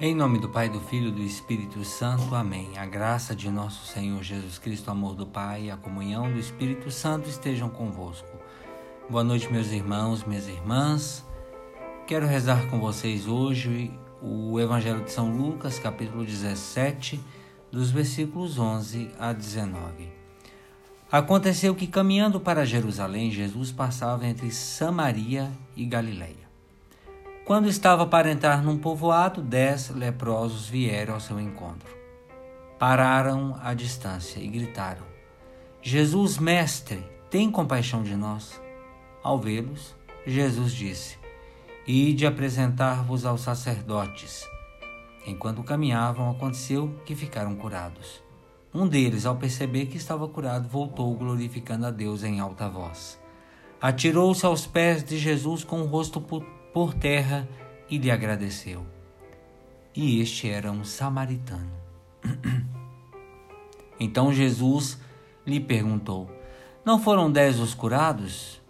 Em nome do Pai, do Filho e do Espírito Santo. Amém. A graça de nosso Senhor Jesus Cristo, o amor do Pai e a comunhão do Espírito Santo estejam convosco. Boa noite, meus irmãos, minhas irmãs. Quero rezar com vocês hoje o Evangelho de São Lucas, capítulo 17, dos versículos 11 a 19. Aconteceu que, caminhando para Jerusalém, Jesus passava entre Samaria e Galiléia. Quando estava para entrar num povoado, dez leprosos vieram ao seu encontro. Pararam à distância e gritaram: Jesus, mestre, tem compaixão de nós. Ao vê-los, Jesus disse: Ide apresentar-vos aos sacerdotes. Enquanto caminhavam, aconteceu que ficaram curados. Um deles, ao perceber que estava curado, voltou glorificando a Deus em alta voz. Atirou-se aos pés de Jesus com o rosto por terra e lhe agradeceu. E este era um samaritano. Então Jesus lhe perguntou: Não foram dez os curados?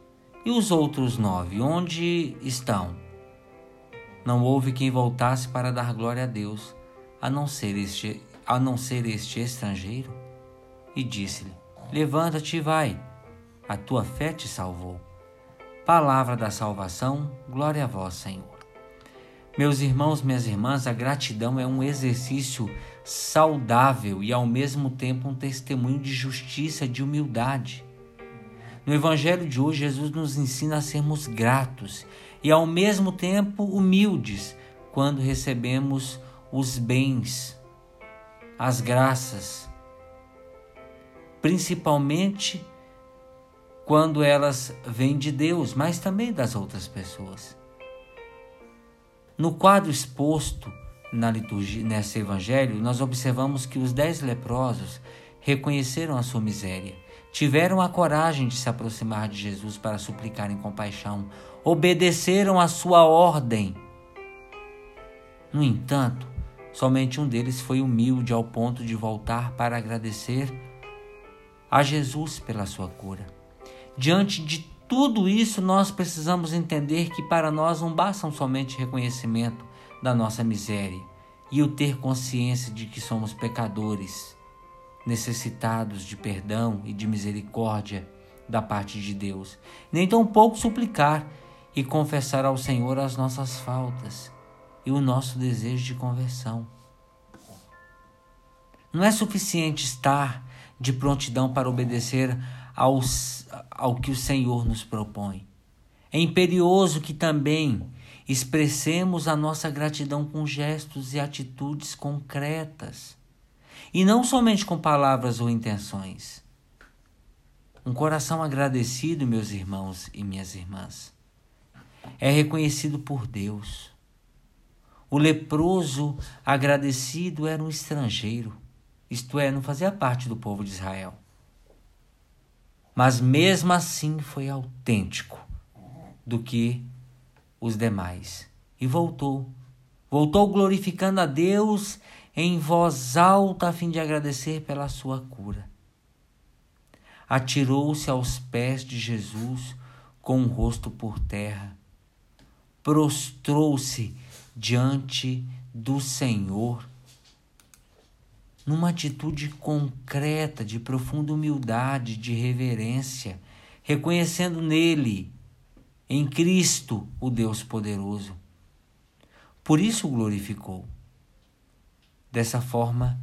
E os outros nove, onde estão? Não houve quem voltasse para dar glória a Deus, a não ser este, a não ser este estrangeiro? E disse-lhe: Levanta-te e vai, a tua fé te salvou. Palavra da salvação, glória a vós, Senhor. Meus irmãos, minhas irmãs, a gratidão é um exercício saudável e ao mesmo tempo um testemunho de justiça, de humildade. No Evangelho de hoje, Jesus nos ensina a sermos gratos e ao mesmo tempo humildes quando recebemos os bens, as graças, principalmente quando elas vêm de Deus, mas também das outras pessoas. No quadro exposto na liturgia, nesse evangelho, nós observamos que os dez leprosos reconheceram a sua miséria, tiveram a coragem de se aproximar de Jesus para suplicarem compaixão, obedeceram a sua ordem. No entanto, somente um deles foi humilde ao ponto de voltar para agradecer a Jesus pela sua cura. Diante de tudo isso, nós precisamos entender que para nós não bastam somente reconhecimento da nossa miséria e o ter consciência de que somos pecadores, necessitados de perdão e de misericórdia da parte de Deus, nem tampouco suplicar e confessar ao Senhor as nossas faltas e o nosso desejo de conversão. Não é suficiente estar de prontidão para obedecer aos, ao que o Senhor nos propõe. É imperioso que também expressemos a nossa gratidão com gestos e atitudes concretas, e não somente com palavras ou intenções. Um coração agradecido, meus irmãos e minhas irmãs, é reconhecido por Deus. O leproso agradecido era um estrangeiro, isto é, não fazia parte do povo de Israel mas mesmo assim foi autêntico do que os demais. E voltou. Voltou glorificando a Deus em voz alta a fim de agradecer pela sua cura. Atirou-se aos pés de Jesus com o rosto por terra. Prostrou-se diante do Senhor numa atitude concreta de profunda humildade, de reverência, reconhecendo nele, em Cristo, o Deus poderoso. Por isso o glorificou. Dessa forma,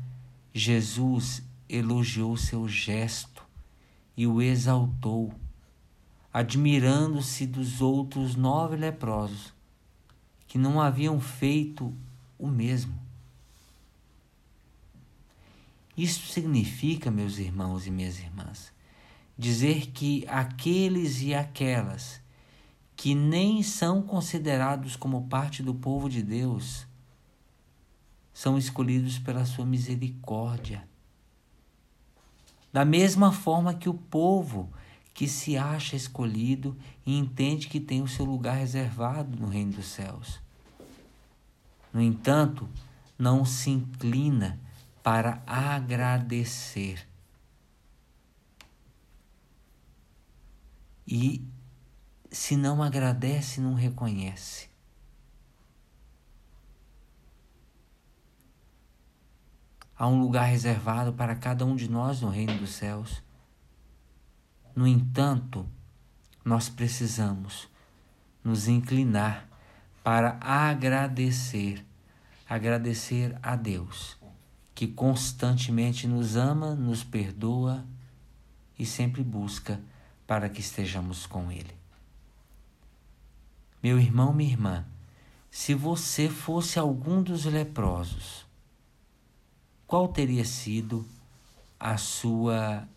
Jesus elogiou seu gesto e o exaltou, admirando-se dos outros nove leprosos que não haviam feito o mesmo. Isso significa, meus irmãos e minhas irmãs, dizer que aqueles e aquelas que nem são considerados como parte do povo de Deus são escolhidos pela sua misericórdia. Da mesma forma que o povo que se acha escolhido e entende que tem o seu lugar reservado no reino dos céus. No entanto, não se inclina para agradecer. E se não agradece, não reconhece. há um lugar reservado para cada um de nós no reino dos céus. No entanto, nós precisamos nos inclinar para agradecer, agradecer a Deus, que constantemente nos ama, nos perdoa e sempre busca para que estejamos com Ele. Meu irmão, minha irmã, se você fosse algum dos leprosos, qual teria sido a sua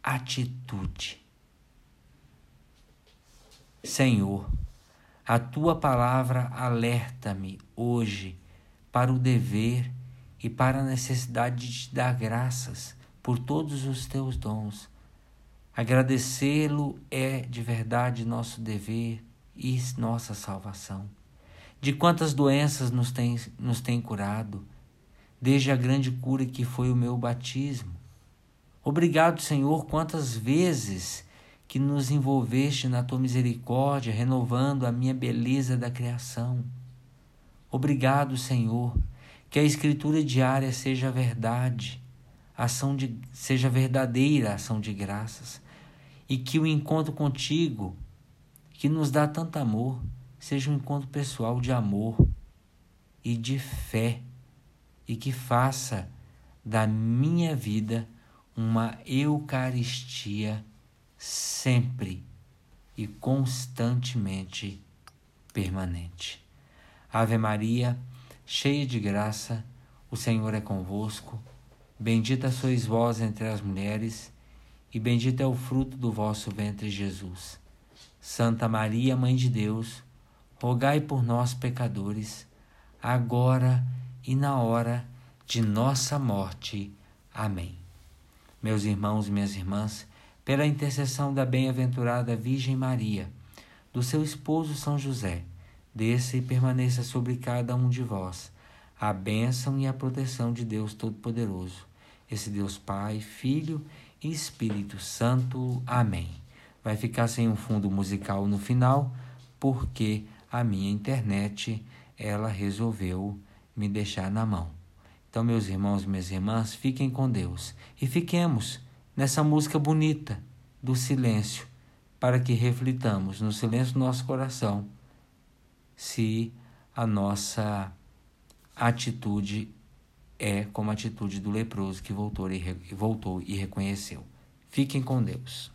atitude? Senhor, a tua palavra alerta-me hoje para o dever e para a necessidade de te dar graças por todos os teus dons. Agradecê-lo é de verdade nosso dever e nossa salvação. De quantas doenças nos tem, nos tem curado, desde a grande cura que foi o meu batismo. Obrigado, Senhor, quantas vezes que nos envolveste na tua misericórdia, renovando a minha beleza da criação. Obrigado, Senhor, que a escritura diária seja verdade, ação de, seja verdadeira ação de graças, e que o encontro contigo, que nos dá tanto amor, seja um encontro pessoal de amor e de fé, e que faça da minha vida uma Eucaristia sempre e constantemente permanente. Ave Maria, cheia de graça, o Senhor é convosco. Bendita sois vós entre as mulheres, e bendito é o fruto do vosso ventre, Jesus. Santa Maria, Mãe de Deus, rogai por nós, pecadores, agora e na hora de nossa morte. Amém. Meus irmãos e minhas irmãs, pela intercessão da bem-aventurada Virgem Maria, do seu esposo São José, desça e permaneça sobre cada um de vós a bênção e a proteção de Deus Todo-Poderoso, esse Deus Pai, Filho e Espírito Santo. Amém. Vai ficar sem um fundo musical no final, porque a minha internet ela resolveu me deixar na mão. Então, meus irmãos e minhas irmãs, fiquem com Deus e fiquemos nessa música bonita do silêncio, para que reflitamos no silêncio do nosso coração se a nossa atitude é como a atitude do leproso que voltou e, voltou e reconheceu. Fiquem com Deus.